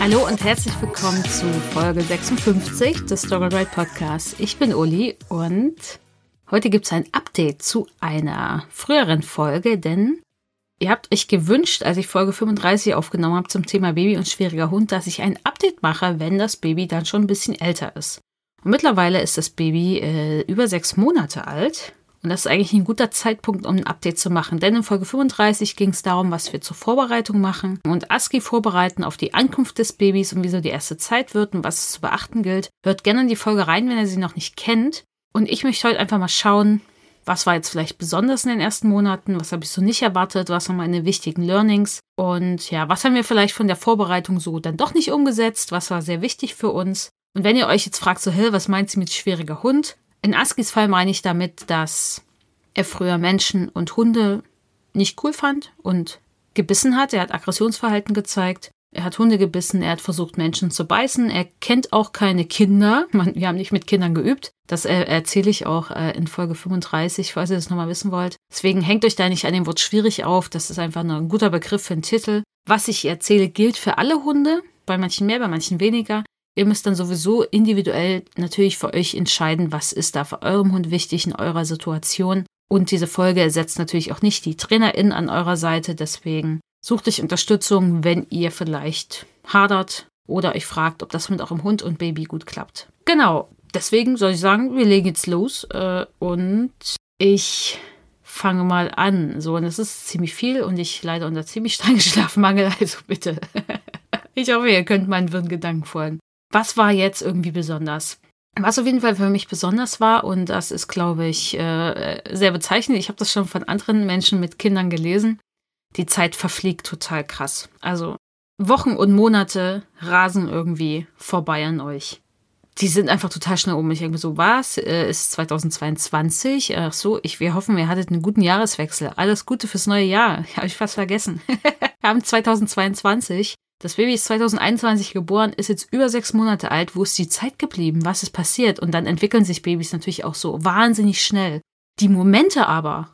Hallo und herzlich willkommen zu Folge 56 des Ride Podcasts. Ich bin Uli und heute gibt es ein Update zu einer früheren Folge, denn ihr habt euch gewünscht, als ich Folge 35 aufgenommen habe zum Thema Baby und schwieriger Hund, dass ich ein Update mache, wenn das Baby dann schon ein bisschen älter ist. Und mittlerweile ist das Baby äh, über sechs Monate alt und das ist eigentlich ein guter Zeitpunkt, um ein Update zu machen. Denn in Folge 35 ging es darum, was wir zur Vorbereitung machen und ASCII vorbereiten auf die Ankunft des Babys und wieso die erste Zeit wird und was es zu beachten gilt. Hört gerne in die Folge rein, wenn ihr sie noch nicht kennt. Und ich möchte heute einfach mal schauen, was war jetzt vielleicht besonders in den ersten Monaten, was habe ich so nicht erwartet, was waren meine wichtigen Learnings und ja, was haben wir vielleicht von der Vorbereitung so dann doch nicht umgesetzt, was war sehr wichtig für uns. Und wenn ihr euch jetzt fragt, so, hey, was meint sie mit schwieriger Hund? In Askis Fall meine ich damit, dass er früher Menschen und Hunde nicht cool fand und gebissen hat. Er hat Aggressionsverhalten gezeigt. Er hat Hunde gebissen, er hat versucht, Menschen zu beißen. Er kennt auch keine Kinder. Man, wir haben nicht mit Kindern geübt. Das äh, erzähle ich auch äh, in Folge 35, falls ihr das nochmal wissen wollt. Deswegen hängt euch da nicht an dem Wort schwierig auf. Das ist einfach nur ein guter Begriff für einen Titel. Was ich erzähle, gilt für alle Hunde. Bei manchen mehr, bei manchen weniger. Ihr müsst dann sowieso individuell natürlich für euch entscheiden, was ist da für eurem Hund wichtig in eurer Situation. Und diese Folge ersetzt natürlich auch nicht die TrainerInnen an eurer Seite. Deswegen sucht euch Unterstützung, wenn ihr vielleicht hadert oder euch fragt, ob das mit eurem Hund und Baby gut klappt. Genau, deswegen soll ich sagen, wir legen jetzt los äh, und ich fange mal an. So, und es ist ziemlich viel und ich leide unter ziemlich strengen Schlafmangel, also bitte. ich hoffe, ihr könnt meinen Wirrengedanken folgen. Was war jetzt irgendwie besonders? Was auf jeden Fall für mich besonders war, und das ist, glaube ich, äh, sehr bezeichnend, ich habe das schon von anderen Menschen mit Kindern gelesen, die Zeit verfliegt total krass. Also Wochen und Monate rasen irgendwie vorbei an euch. Die sind einfach total schnell um. Ich denke so, was? Äh, ist 2022? Ach so, ich, wir hoffen, ihr hattet einen guten Jahreswechsel. Alles Gute fürs neue Jahr. Habe ich fast vergessen. wir haben 2022 das Baby ist 2021 geboren, ist jetzt über sechs Monate alt. Wo ist die Zeit geblieben? Was ist passiert? Und dann entwickeln sich Babys natürlich auch so wahnsinnig schnell. Die Momente aber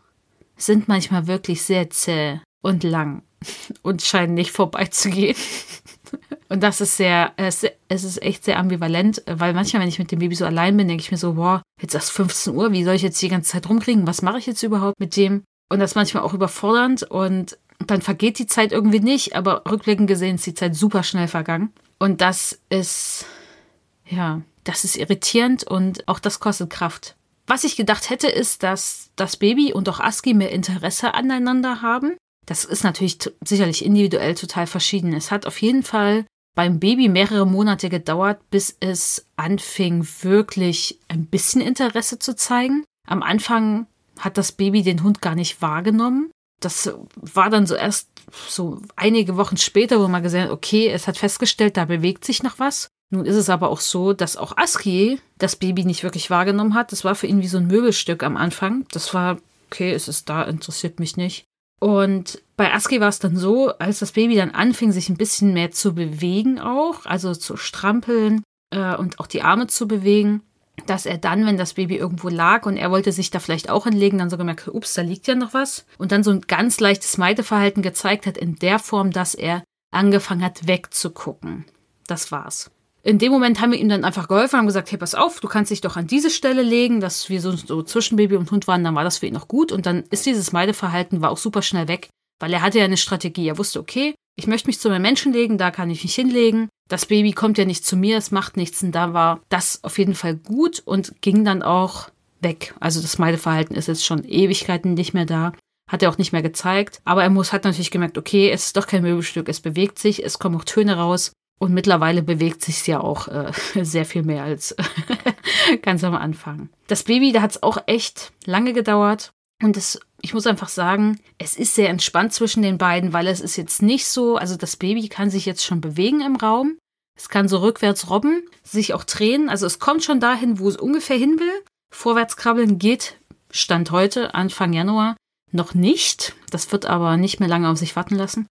sind manchmal wirklich sehr zäh und lang und scheinen nicht vorbeizugehen. Und das ist sehr, es ist echt sehr ambivalent, weil manchmal, wenn ich mit dem Baby so allein bin, denke ich mir so, boah, jetzt ist 15 Uhr, wie soll ich jetzt die ganze Zeit rumkriegen? Was mache ich jetzt überhaupt mit dem? Und das ist manchmal auch überfordernd und dann vergeht die Zeit irgendwie nicht, aber rückblickend gesehen ist die Zeit super schnell vergangen. Und das ist, ja, das ist irritierend und auch das kostet Kraft. Was ich gedacht hätte, ist, dass das Baby und auch ASCII mehr Interesse aneinander haben. Das ist natürlich sicherlich individuell total verschieden. Es hat auf jeden Fall beim Baby mehrere Monate gedauert, bis es anfing, wirklich ein bisschen Interesse zu zeigen. Am Anfang hat das Baby den Hund gar nicht wahrgenommen das war dann so erst so einige Wochen später, wo man gesehen hat, okay, es hat festgestellt, da bewegt sich noch was. Nun ist es aber auch so, dass auch Aski das Baby nicht wirklich wahrgenommen hat. Das war für ihn wie so ein Möbelstück am Anfang. Das war, okay, es ist da, interessiert mich nicht. Und bei Aski war es dann so, als das Baby dann anfing, sich ein bisschen mehr zu bewegen auch, also zu strampeln äh, und auch die Arme zu bewegen, dass er dann, wenn das Baby irgendwo lag und er wollte sich da vielleicht auch hinlegen, dann so gemerkt, ups, da liegt ja noch was. Und dann so ein ganz leichtes Meideverhalten gezeigt hat in der Form, dass er angefangen hat wegzugucken. Das war's. In dem Moment haben wir ihm dann einfach geholfen, haben gesagt, hey, pass auf, du kannst dich doch an diese Stelle legen, dass wir so, so zwischen Baby und Hund waren, dann war das für ihn noch gut. Und dann ist dieses Meideverhalten, war auch super schnell weg, weil er hatte ja eine Strategie. Er wusste, okay, ich möchte mich zu meinem Menschen legen, da kann ich mich hinlegen. Das Baby kommt ja nicht zu mir, es macht nichts. Und da war das auf jeden Fall gut und ging dann auch weg. Also das Meideverhalten ist jetzt schon Ewigkeiten nicht mehr da. Hat er auch nicht mehr gezeigt. Aber er muss, hat natürlich gemerkt, okay, es ist doch kein Möbelstück, es bewegt sich, es kommen auch Töne raus. Und mittlerweile bewegt sich ja auch äh, sehr viel mehr als ganz am Anfang. Das Baby, da hat es auch echt lange gedauert. Und es ich muss einfach sagen, es ist sehr entspannt zwischen den beiden, weil es ist jetzt nicht so, also das Baby kann sich jetzt schon bewegen im Raum. Es kann so rückwärts robben, sich auch drehen. Also es kommt schon dahin, wo es ungefähr hin will. Vorwärts krabbeln geht, Stand heute, Anfang Januar, noch nicht. Das wird aber nicht mehr lange auf sich warten lassen.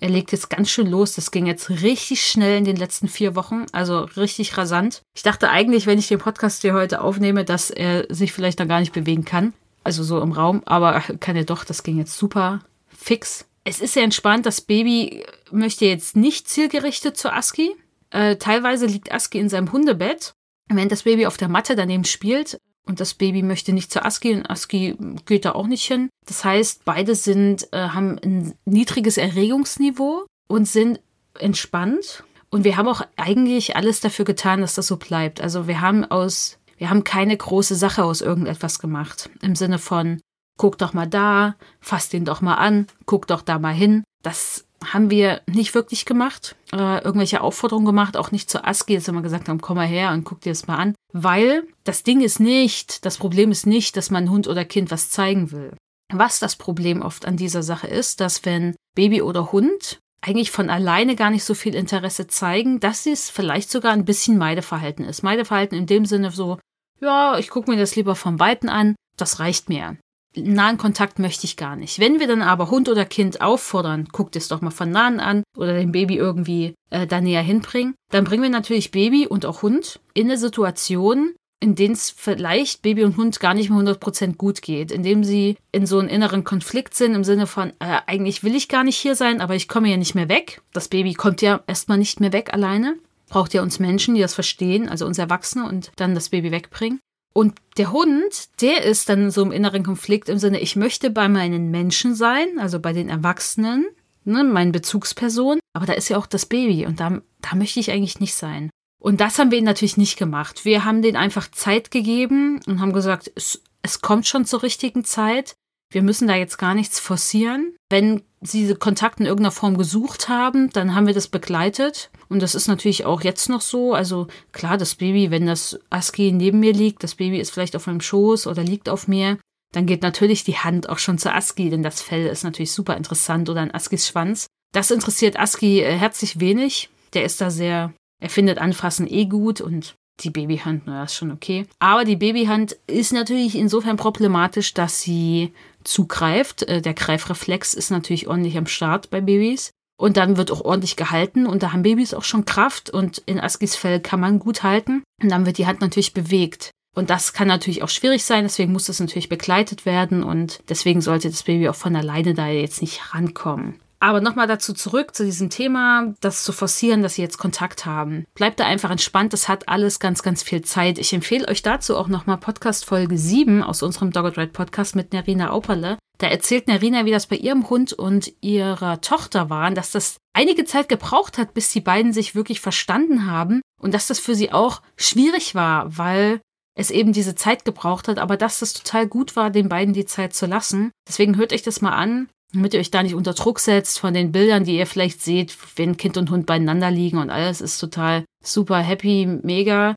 Er legt jetzt ganz schön los. Das ging jetzt richtig schnell in den letzten vier Wochen. Also richtig rasant. Ich dachte eigentlich, wenn ich den Podcast hier heute aufnehme, dass er sich vielleicht dann gar nicht bewegen kann. Also so im Raum. Aber kann er doch. Das ging jetzt super fix. Es ist sehr entspannt. Das Baby möchte jetzt nicht zielgerichtet zu ASCII. Äh, teilweise liegt ASCII in seinem Hundebett. Wenn das Baby auf der Matte daneben spielt, und das Baby möchte nicht zu ASCII und ASCII geht da auch nicht hin. Das heißt, beide sind, äh, haben ein niedriges Erregungsniveau und sind entspannt. Und wir haben auch eigentlich alles dafür getan, dass das so bleibt. Also wir haben aus, wir haben keine große Sache aus irgendetwas gemacht. Im Sinne von, guck doch mal da, fass den doch mal an, guck doch da mal hin. Das haben wir nicht wirklich gemacht, äh, irgendwelche Aufforderungen gemacht, auch nicht zu ASCII, dass wir mal gesagt haben, komm mal her und guck dir das mal an. Weil das Ding ist nicht, das Problem ist nicht, dass man Hund oder Kind was zeigen will. Was das Problem oft an dieser Sache ist, dass wenn Baby oder Hund eigentlich von alleine gar nicht so viel Interesse zeigen, dass es vielleicht sogar ein bisschen Meideverhalten ist. Meideverhalten in dem Sinne so, ja, ich gucke mir das lieber vom Weiten an, das reicht mir nahen Kontakt möchte ich gar nicht. Wenn wir dann aber Hund oder Kind auffordern, guckt es doch mal von nahen an oder dem Baby irgendwie äh, da näher hinbringen, dann bringen wir natürlich Baby und auch Hund in eine Situation, in denen es vielleicht Baby und Hund gar nicht mehr 100% gut geht, indem sie in so einem inneren Konflikt sind, im Sinne von, äh, eigentlich will ich gar nicht hier sein, aber ich komme ja nicht mehr weg. Das Baby kommt ja erstmal nicht mehr weg alleine. Braucht ja uns Menschen, die das verstehen, also uns Erwachsene und dann das Baby wegbringen. Und der Hund, der ist dann so im inneren Konflikt im Sinne, ich möchte bei meinen Menschen sein, also bei den Erwachsenen, ne, meinen Bezugspersonen, aber da ist ja auch das Baby und da, da möchte ich eigentlich nicht sein. Und das haben wir natürlich nicht gemacht. Wir haben denen einfach Zeit gegeben und haben gesagt, es, es kommt schon zur richtigen Zeit. Wir müssen da jetzt gar nichts forcieren. Wenn sie Kontakt in irgendeiner Form gesucht haben, dann haben wir das begleitet. Und das ist natürlich auch jetzt noch so. Also klar, das Baby, wenn das ASCII neben mir liegt, das Baby ist vielleicht auf meinem Schoß oder liegt auf mir, dann geht natürlich die Hand auch schon zu ASCII, denn das Fell ist natürlich super interessant oder ein ASCIIs Schwanz. Das interessiert ASCII äh, herzlich wenig. Der ist da sehr, er findet Anfassen eh gut und die Babyhand, naja, ist schon okay. Aber die Babyhand ist natürlich insofern problematisch, dass sie zugreift. Äh, der Greifreflex ist natürlich ordentlich am Start bei Babys. Und dann wird auch ordentlich gehalten und da haben Babys auch schon Kraft und in Askis Fell kann man gut halten. Und dann wird die Hand natürlich bewegt. Und das kann natürlich auch schwierig sein, deswegen muss das natürlich begleitet werden und deswegen sollte das Baby auch von alleine da jetzt nicht rankommen. Aber nochmal dazu zurück, zu diesem Thema, das zu forcieren, dass sie jetzt Kontakt haben. Bleibt da einfach entspannt, das hat alles ganz, ganz viel Zeit. Ich empfehle euch dazu auch nochmal Podcast Folge 7 aus unserem Dog Ride Podcast mit Nerina Auperle. Da erzählt Nerina, wie das bei ihrem Hund und ihrer Tochter war, dass das einige Zeit gebraucht hat, bis die beiden sich wirklich verstanden haben und dass das für sie auch schwierig war, weil es eben diese Zeit gebraucht hat, aber dass das total gut war, den beiden die Zeit zu lassen. Deswegen hört euch das mal an damit ihr euch da nicht unter Druck setzt von den Bildern, die ihr vielleicht seht, wenn Kind und Hund beieinander liegen und alles ist total super happy, mega.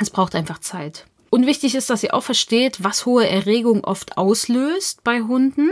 Es braucht einfach Zeit. Und wichtig ist, dass ihr auch versteht, was hohe Erregung oft auslöst bei Hunden.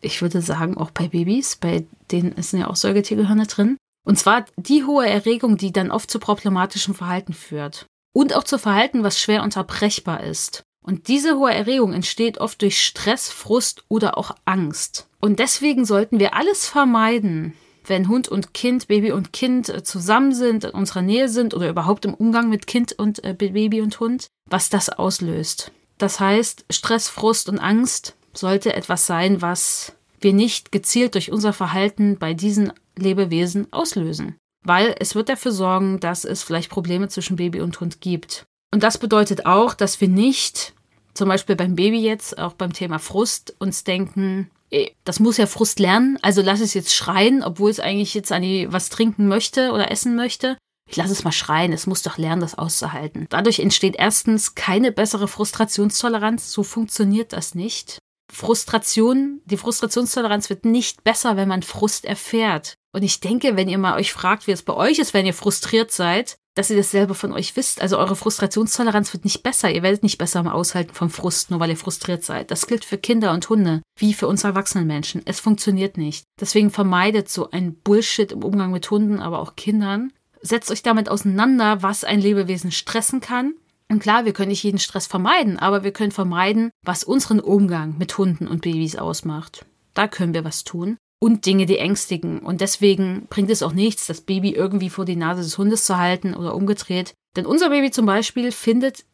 Ich würde sagen, auch bei Babys, bei denen sind ja auch Säugetiergehirne drin. Und zwar die hohe Erregung, die dann oft zu problematischem Verhalten führt. Und auch zu Verhalten, was schwer unterbrechbar ist. Und diese hohe Erregung entsteht oft durch Stress, Frust oder auch Angst. Und deswegen sollten wir alles vermeiden, wenn Hund und Kind, Baby und Kind äh, zusammen sind, in unserer Nähe sind oder überhaupt im Umgang mit Kind und äh, Baby und Hund, was das auslöst. Das heißt, Stress, Frust und Angst sollte etwas sein, was wir nicht gezielt durch unser Verhalten bei diesen Lebewesen auslösen. Weil es wird dafür sorgen, dass es vielleicht Probleme zwischen Baby und Hund gibt. Und das bedeutet auch, dass wir nicht, zum Beispiel beim Baby jetzt, auch beim Thema Frust, uns denken, das muss ja Frust lernen, also lass es jetzt schreien, obwohl es eigentlich jetzt an die was trinken möchte oder essen möchte. Ich lasse es mal schreien, es muss doch lernen, das auszuhalten. Dadurch entsteht erstens keine bessere Frustrationstoleranz, so funktioniert das nicht. Frustration, die Frustrationstoleranz wird nicht besser, wenn man Frust erfährt. Und ich denke, wenn ihr mal euch fragt, wie es bei euch ist, wenn ihr frustriert seid, dass ihr das selber von euch wisst. Also eure Frustrationstoleranz wird nicht besser. Ihr werdet nicht besser im Aushalten vom Frust, nur weil ihr frustriert seid. Das gilt für Kinder und Hunde, wie für uns erwachsenen Menschen. Es funktioniert nicht. Deswegen vermeidet so ein Bullshit im Umgang mit Hunden, aber auch Kindern. setzt euch damit auseinander, was ein Lebewesen stressen kann. Und klar, wir können nicht jeden Stress vermeiden, aber wir können vermeiden, was unseren Umgang mit Hunden und Babys ausmacht. Da können wir was tun. Und Dinge, die ängstigen. Und deswegen bringt es auch nichts, das Baby irgendwie vor die Nase des Hundes zu halten oder umgedreht. Denn unser Baby zum Beispiel findet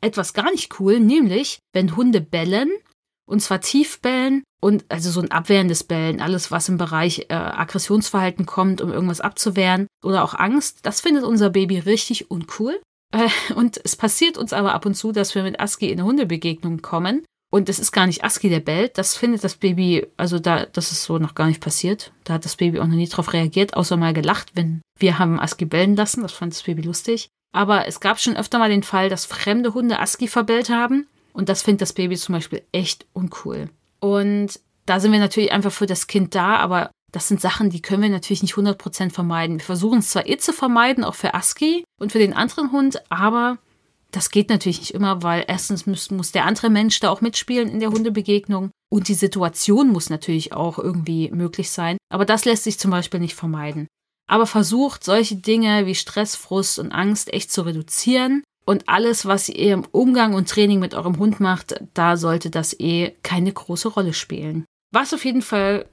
etwas gar nicht cool, nämlich wenn Hunde bellen, und zwar tief bellen und also so ein abwehrendes Bellen, alles was im Bereich äh, Aggressionsverhalten kommt, um irgendwas abzuwehren oder auch Angst, das findet unser Baby richtig uncool. Äh, und es passiert uns aber ab und zu, dass wir mit Aski in eine Hundebegegnung kommen und es ist gar nicht Aski, der bellt. Das findet das Baby, also da, das ist so noch gar nicht passiert. Da hat das Baby auch noch nie drauf reagiert, außer mal gelacht, wenn wir haben Aski bellen lassen. Das fand das Baby lustig. Aber es gab schon öfter mal den Fall, dass fremde Hunde Aski verbellt haben. Und das findet das Baby zum Beispiel echt uncool. Und da sind wir natürlich einfach für das Kind da, aber das sind Sachen, die können wir natürlich nicht 100% vermeiden. Wir versuchen es zwar eh zu vermeiden, auch für Aski und für den anderen Hund, aber das geht natürlich nicht immer, weil erstens muss, muss der andere Mensch da auch mitspielen in der Hundebegegnung und die Situation muss natürlich auch irgendwie möglich sein. Aber das lässt sich zum Beispiel nicht vermeiden. Aber versucht solche Dinge wie Stress, Frust und Angst echt zu reduzieren. Und alles, was ihr im Umgang und Training mit eurem Hund macht, da sollte das eh keine große Rolle spielen. Was auf jeden Fall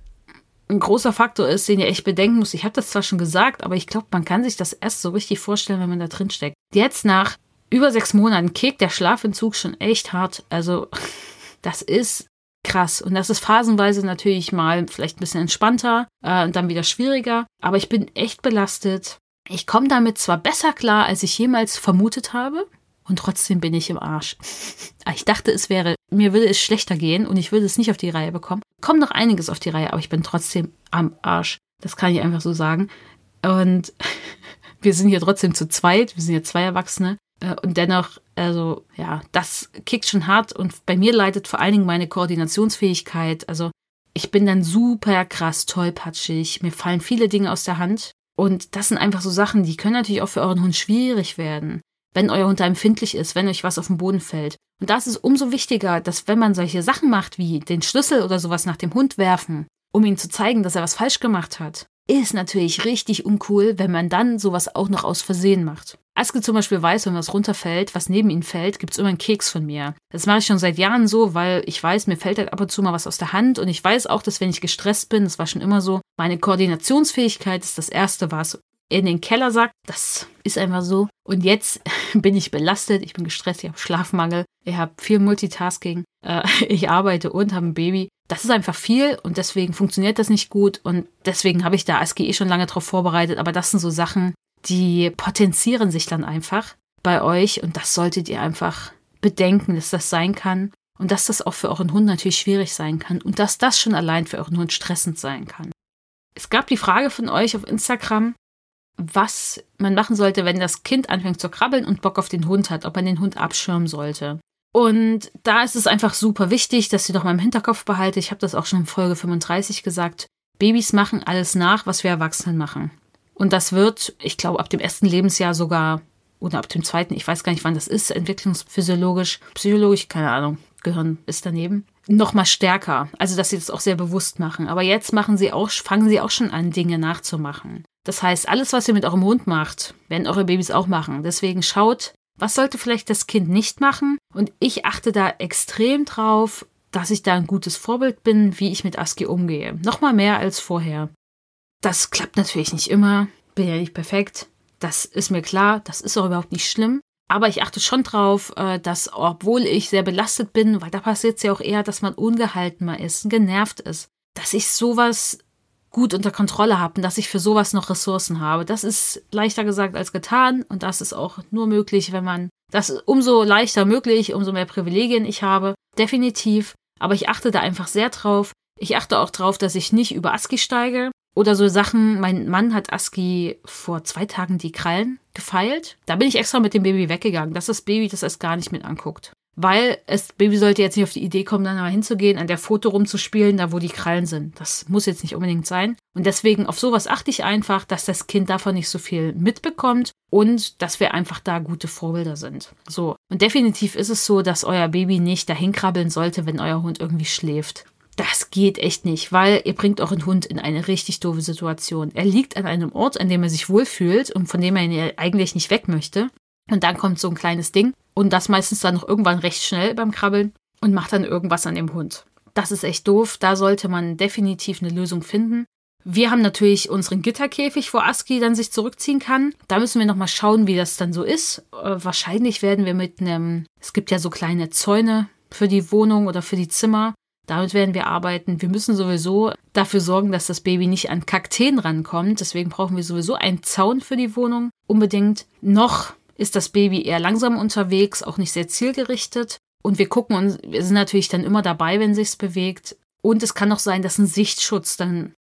ein großer Faktor ist, den ihr echt bedenken müsst. Ich habe das zwar schon gesagt, aber ich glaube, man kann sich das erst so richtig vorstellen, wenn man da drin steckt. Jetzt nach über sechs Monaten kickt der Schlafentzug schon echt hart. Also das ist krass. Und das ist phasenweise natürlich mal vielleicht ein bisschen entspannter äh, und dann wieder schwieriger. Aber ich bin echt belastet. Ich komme damit zwar besser klar, als ich jemals vermutet habe. Und trotzdem bin ich im Arsch. Ich dachte, es wäre, mir würde es schlechter gehen und ich würde es nicht auf die Reihe bekommen. Kommt noch einiges auf die Reihe, aber ich bin trotzdem am Arsch. Das kann ich einfach so sagen. Und wir sind hier trotzdem zu zweit. Wir sind ja zwei Erwachsene. Äh, und dennoch, also ja, das kickt schon hart und bei mir leidet vor allen Dingen meine Koordinationsfähigkeit. Also ich bin dann super krass tollpatschig, mir fallen viele Dinge aus der Hand und das sind einfach so Sachen, die können natürlich auch für euren Hund schwierig werden, wenn euer Hund da empfindlich ist, wenn euch was auf den Boden fällt. Und da ist es umso wichtiger, dass wenn man solche Sachen macht wie den Schlüssel oder sowas nach dem Hund werfen, um ihm zu zeigen, dass er was falsch gemacht hat, ist natürlich richtig uncool, wenn man dann sowas auch noch aus Versehen macht. Aske zum Beispiel weiß, wenn was runterfällt, was neben ihm fällt, gibt's immer einen Keks von mir. Das mache ich schon seit Jahren so, weil ich weiß, mir fällt halt ab und zu mal was aus der Hand und ich weiß auch, dass wenn ich gestresst bin, das war schon immer so, meine Koordinationsfähigkeit ist das Erste, was in den Keller sagt. Das ist einfach so. Und jetzt bin ich belastet, ich bin gestresst, ich habe Schlafmangel, ich habe viel Multitasking, äh, ich arbeite und habe ein Baby. Das ist einfach viel und deswegen funktioniert das nicht gut und deswegen habe ich da ASGE eh schon lange drauf vorbereitet. Aber das sind so Sachen, die potenzieren sich dann einfach bei euch und das solltet ihr einfach bedenken, dass das sein kann und dass das auch für euren Hund natürlich schwierig sein kann und dass das schon allein für euren Hund stressend sein kann. Es gab die Frage von euch auf Instagram, was man machen sollte, wenn das Kind anfängt zu krabbeln und Bock auf den Hund hat, ob man den Hund abschirmen sollte. Und da ist es einfach super wichtig, dass ihr doch mal im Hinterkopf behaltet. Ich habe das auch schon in Folge 35 gesagt. Babys machen alles nach, was wir Erwachsenen machen. Und das wird, ich glaube, ab dem ersten Lebensjahr sogar oder ab dem zweiten, ich weiß gar nicht, wann das ist, entwicklungsphysiologisch, psychologisch, keine Ahnung, Gehirn ist daneben, noch mal stärker. Also, dass sie das auch sehr bewusst machen. Aber jetzt machen sie auch, fangen sie auch schon an, Dinge nachzumachen. Das heißt, alles, was ihr mit eurem Hund macht, werden eure Babys auch machen. Deswegen schaut, was sollte vielleicht das Kind nicht machen? Und ich achte da extrem drauf, dass ich da ein gutes Vorbild bin, wie ich mit ASCII umgehe. Nochmal mehr als vorher. Das klappt natürlich nicht immer. Bin ja nicht perfekt. Das ist mir klar. Das ist auch überhaupt nicht schlimm. Aber ich achte schon drauf, äh, dass, obwohl ich sehr belastet bin, weil da passiert es ja auch eher, dass man ungehalten mal ist, genervt ist, dass ich sowas gut unter Kontrolle habe und dass ich für sowas noch Ressourcen habe. Das ist leichter gesagt als getan und das ist auch nur möglich, wenn man das umso leichter möglich, umso mehr Privilegien ich habe. Definitiv. Aber ich achte da einfach sehr drauf. Ich achte auch drauf, dass ich nicht über ASCII steige. Oder so Sachen, mein Mann hat ASCII vor zwei Tagen die Krallen gefeilt. Da bin ich extra mit dem Baby weggegangen, dass das Baby das erst gar nicht mit anguckt. Weil das Baby sollte jetzt nicht auf die Idee kommen, dann mal hinzugehen, an der Foto rumzuspielen, da wo die Krallen sind. Das muss jetzt nicht unbedingt sein. Und deswegen auf sowas achte ich einfach, dass das Kind davon nicht so viel mitbekommt und dass wir einfach da gute Vorbilder sind. So. Und definitiv ist es so, dass euer Baby nicht dahin krabbeln sollte, wenn euer Hund irgendwie schläft. das geht echt nicht, weil ihr bringt euren Hund in eine richtig doofe Situation. Er liegt an einem Ort, an dem er sich wohlfühlt und von dem er eigentlich nicht weg möchte. Und dann kommt so ein kleines Ding und das meistens dann noch irgendwann recht schnell beim Krabbeln und macht dann irgendwas an dem Hund. Das ist echt doof. Da sollte man definitiv eine Lösung finden. Wir haben natürlich unseren Gitterkäfig, wo Aski dann sich zurückziehen kann. Da müssen wir nochmal schauen, wie das dann so ist. Äh, wahrscheinlich werden wir mit einem, es gibt ja so kleine Zäune für die Wohnung oder für die Zimmer. Damit werden wir arbeiten. Wir müssen sowieso dafür sorgen, dass das Baby nicht an Kakteen rankommt. Deswegen brauchen wir sowieso einen Zaun für die Wohnung. Unbedingt. Noch ist das Baby eher langsam unterwegs, auch nicht sehr zielgerichtet. Und wir gucken uns, wir sind natürlich dann immer dabei, wenn sich's bewegt. Und es kann auch sein, dass ein Sichtschutz dann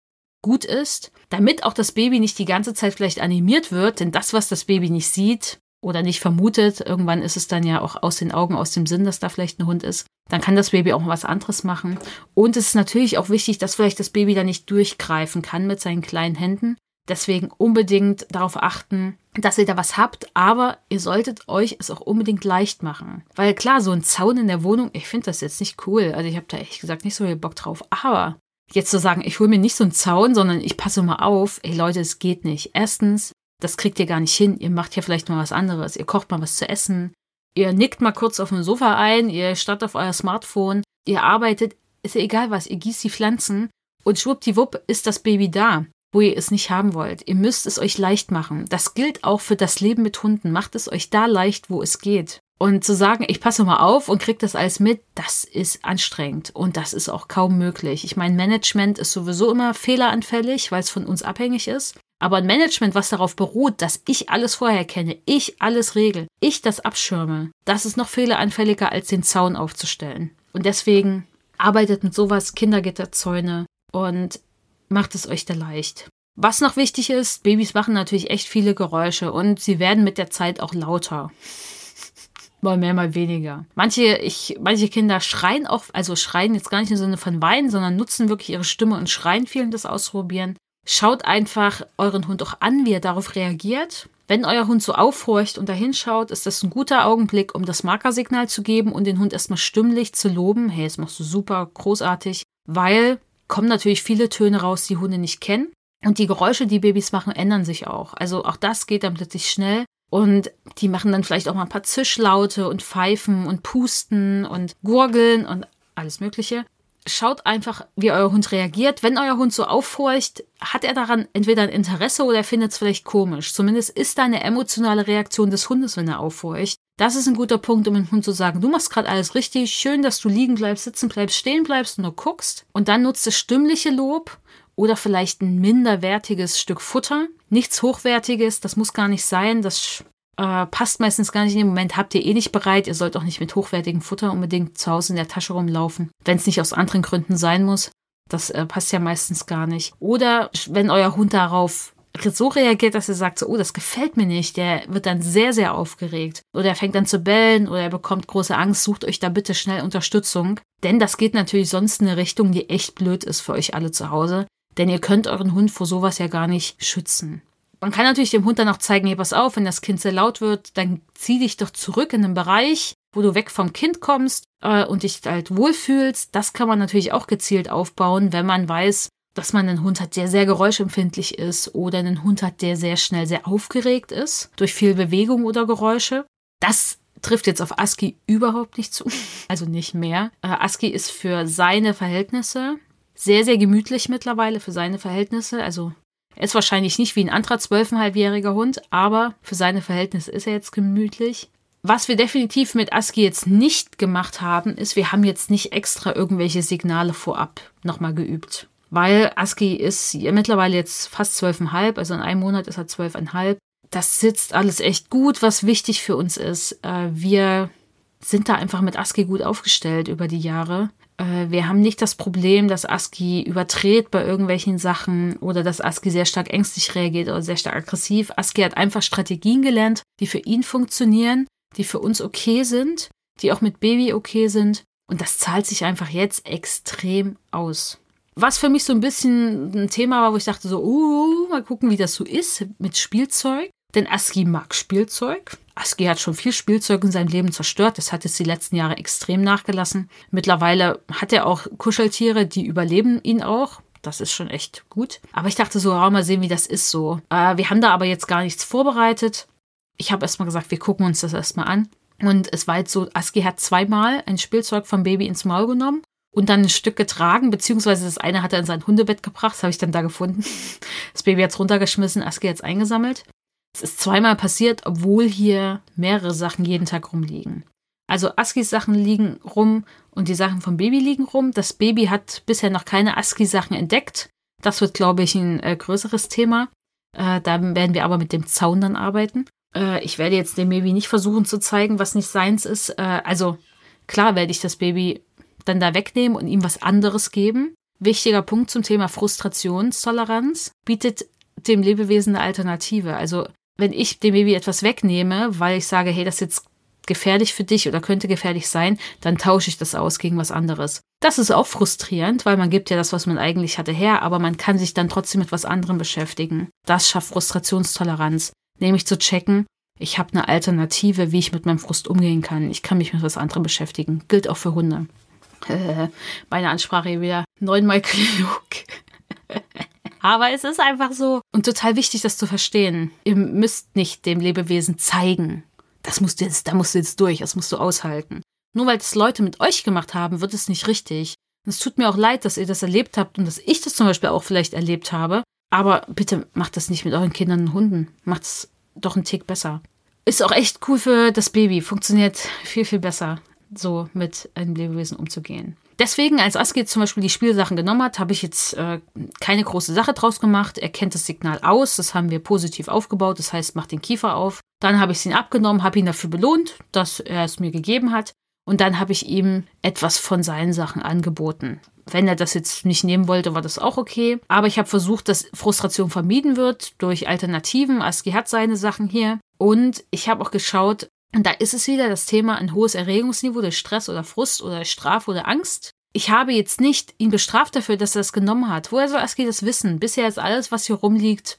gut ist, damit auch das Baby nicht die ganze Zeit vielleicht animiert wird, denn das, was das Baby nicht sieht oder nicht vermutet, irgendwann ist es dann ja auch aus den Augen, aus dem Sinn, dass da vielleicht ein Hund ist, dann kann das Baby auch was anderes machen. Und es ist natürlich auch wichtig, dass vielleicht das Baby da nicht durchgreifen kann mit seinen kleinen Händen. Deswegen unbedingt darauf achten, dass ihr da was habt, aber ihr solltet euch es auch unbedingt leicht machen. Weil klar, so ein Zaun in der Wohnung, ich finde das jetzt nicht cool. Also ich habe da ehrlich gesagt nicht so viel Bock drauf. Aber jetzt zu sagen, ich hole mir nicht so einen Zaun, sondern ich passe mal auf, ey Leute, es geht nicht. Erstens, das kriegt ihr gar nicht hin. Ihr macht ja vielleicht mal was anderes. Ihr kocht mal was zu essen. Ihr nickt mal kurz auf dem Sofa ein. Ihr starrt auf euer Smartphone. Ihr arbeitet. Ist ja egal was. Ihr gießt die Pflanzen. Und schwuppdiwupp ist das Baby da wo ihr es nicht haben wollt. Ihr müsst es euch leicht machen. Das gilt auch für das Leben mit Hunden. Macht es euch da leicht, wo es geht. Und zu sagen, ich passe mal auf und krieg das alles mit, das ist anstrengend und das ist auch kaum möglich. Ich meine, Management ist sowieso immer fehleranfällig, weil es von uns abhängig ist. Aber ein Management, was darauf beruht, dass ich alles vorher kenne, ich alles regel, ich das abschirme, das ist noch fehleranfälliger, als den Zaun aufzustellen. Und deswegen arbeitet mit sowas Kindergitterzäune und macht es euch da leicht. Was noch wichtig ist, Babys machen natürlich echt viele Geräusche und sie werden mit der Zeit auch lauter. Mal mehr, mal weniger. Manche, ich, manche Kinder schreien auch, also schreien jetzt gar nicht im Sinne von weinen, sondern nutzen wirklich ihre Stimme und schreien vielen das ausprobieren. Schaut einfach euren Hund auch an, wie er darauf reagiert. Wenn euer Hund so aufhorcht und dahin schaut, ist das ein guter Augenblick, um das Markersignal zu geben und den Hund erstmal stimmlich zu loben. Hey, das machst du super, großartig, weil kommen natürlich viele Töne raus, die Hunde nicht kennen. Und die Geräusche, die Babys machen, ändern sich auch. Also auch das geht dann plötzlich schnell. Und die machen dann vielleicht auch mal ein paar Zischlaute und Pfeifen und Pusten und Gurgeln und alles Mögliche schaut einfach, wie euer Hund reagiert. Wenn euer Hund so aufhorcht, hat er daran entweder ein Interesse oder er findet es vielleicht komisch. Zumindest ist da eine emotionale Reaktion des Hundes, wenn er aufhorcht. Das ist ein guter Punkt, um dem Hund zu sagen, du machst gerade alles richtig, schön, dass du liegen bleibst, sitzen bleibst, stehen bleibst und nur guckst. Und dann nutzt das stimmliche Lob oder vielleicht ein minderwertiges Stück Futter. Nichts Hochwertiges, das muss gar nicht sein, das äh, passt meistens gar nicht in dem Moment, habt ihr eh nicht bereit. Ihr sollt auch nicht mit hochwertigem Futter unbedingt zu Hause in der Tasche rumlaufen, wenn es nicht aus anderen Gründen sein muss. Das äh, passt ja meistens gar nicht. Oder wenn euer Hund darauf so reagiert, dass er sagt, so, oh, das gefällt mir nicht, der wird dann sehr, sehr aufgeregt. Oder er fängt dann zu bellen oder er bekommt große Angst, sucht euch da bitte schnell Unterstützung. Denn das geht natürlich sonst in eine Richtung, die echt blöd ist für euch alle zu Hause. Denn ihr könnt euren Hund vor sowas ja gar nicht schützen. Man kann natürlich dem Hund dann auch zeigen, hey, pass auf, wenn das Kind sehr laut wird, dann zieh dich doch zurück in einen Bereich, wo du weg vom Kind kommst äh, und dich halt wohlfühlst. Das kann man natürlich auch gezielt aufbauen, wenn man weiß, dass man einen Hund hat, der sehr geräuschempfindlich ist oder einen Hund hat, der sehr schnell sehr aufgeregt ist durch viel Bewegung oder Geräusche. Das trifft jetzt auf Aski überhaupt nicht zu, also nicht mehr. Äh, Aski ist für seine Verhältnisse sehr, sehr gemütlich mittlerweile, für seine Verhältnisse. Also er ist wahrscheinlich nicht wie ein anderer zwölfeinhalbjähriger Hund, aber für seine Verhältnisse ist er jetzt gemütlich. Was wir definitiv mit ASCII jetzt nicht gemacht haben, ist, wir haben jetzt nicht extra irgendwelche Signale vorab nochmal geübt. Weil ASCII ist mittlerweile jetzt fast zwölfeinhalb, also in einem Monat ist er zwölfeinhalb. Das sitzt alles echt gut, was wichtig für uns ist. Äh, wir sind da einfach mit ASCII gut aufgestellt über die Jahre. Äh, wir haben nicht das Problem, dass ASCII überdreht bei irgendwelchen Sachen oder dass ASCII sehr stark ängstlich reagiert oder sehr stark aggressiv. ASCII hat einfach Strategien gelernt, die für ihn funktionieren, die für uns okay sind, die auch mit Baby okay sind. Und das zahlt sich einfach jetzt extrem aus. Was für mich so ein bisschen ein Thema war, wo ich dachte so, uh, mal gucken, wie das so ist mit Spielzeug. denn Aski mag Spielzeug. Aski hat schon viel Spielzeug in seinem Leben zerstört. Das hat jetzt die letzten Jahre extrem nachgelassen. Mittlerweile hat er auch Kuscheltiere, die überleben ihn auch. Das ist schon echt gut. Aber ich dachte so, ja, mal sehen, wie das ist so. Äh, wir haben da aber jetzt gar nichts vorbereitet. Ich habe erstmal gesagt, wir gucken uns das erstmal an. Und es war jetzt so, Aski hat zweimal ein Spielzeug vom Baby ins Maul genommen und dann ein Stück getragen, beziehungsweise das eine hat er in sein Hundebett gebracht, das habe ich dann da gefunden. Das Baby hat es runtergeschmissen, Aski hat es eingesammelt. Es ist zweimal passiert, obwohl hier mehrere Sachen jeden Tag rumliegen. Also Askis Sachen liegen rum und die Sachen vom Baby liegen rum. Das Baby hat bisher noch keine Aski-Sachen entdeckt. Das wird, glaube ich, ein äh, größeres Thema. Äh, da werden wir aber mit dem Zaun dann arbeiten. Äh, ich werde jetzt dem Baby nicht versuchen zu zeigen, was nicht seins ist. Äh, also klar werde ich das Baby dann da wegnehmen und ihm was anderes geben. Wichtiger Punkt zum Thema Frustrationstoleranz bietet dem Lebewesen eine Alternative. Also wenn ich dem Baby etwas wegnehme, weil ich sage, hey, das ist jetzt gefährlich für dich oder könnte gefährlich sein, dann tausche ich das aus gegen was anderes. Das ist auch frustrierend, weil man gibt ja das, was man eigentlich hatte, her, aber man kann sich dann trotzdem mit was anderem beschäftigen. Das schafft Frustrationstoleranz, nämlich zu checken, ich habe eine Alternative, wie ich mit meinem Frust umgehen kann. Ich kann mich mit was anderem beschäftigen. Gilt auch für Hunde. Äh, meine Ansprache wieder neunmal klug. Aber es ist einfach so und total wichtig, das zu verstehen. Ihr müsst nicht dem Lebewesen zeigen. Das musst du jetzt, da musst du jetzt durch, das musst du aushalten. Nur weil das Leute mit euch gemacht haben, wird es nicht richtig. Und es tut mir auch leid, dass ihr das erlebt habt und dass ich das zum Beispiel auch vielleicht erlebt habe. Aber bitte macht das nicht mit euren Kindern und Hunden. Macht es doch einen Tick besser. Ist auch echt cool für das Baby. Funktioniert viel, viel besser, so mit einem Lebewesen umzugehen. Deswegen, als Aski zum Beispiel die Spielsachen genommen hat, habe ich jetzt äh, keine große Sache draus gemacht. Er kennt das Signal aus, das haben wir positiv aufgebaut, das heißt, macht den Kiefer auf. Dann habe ich es ihn abgenommen, habe ihn dafür belohnt, dass er es mir gegeben hat. Und dann habe ich ihm etwas von seinen Sachen angeboten. Wenn er das jetzt nicht nehmen wollte, war das auch okay. Aber ich habe versucht, dass Frustration vermieden wird durch Alternativen. Aski hat seine Sachen hier. Und ich habe auch geschaut, und da ist es wieder das Thema ein hohes Erregungsniveau durch Stress oder Frust oder Strafe oder Angst. Ich habe jetzt nicht ihn bestraft dafür, dass er es genommen hat. Woher soll Aski das wissen? Bisher ist alles, was hier rumliegt,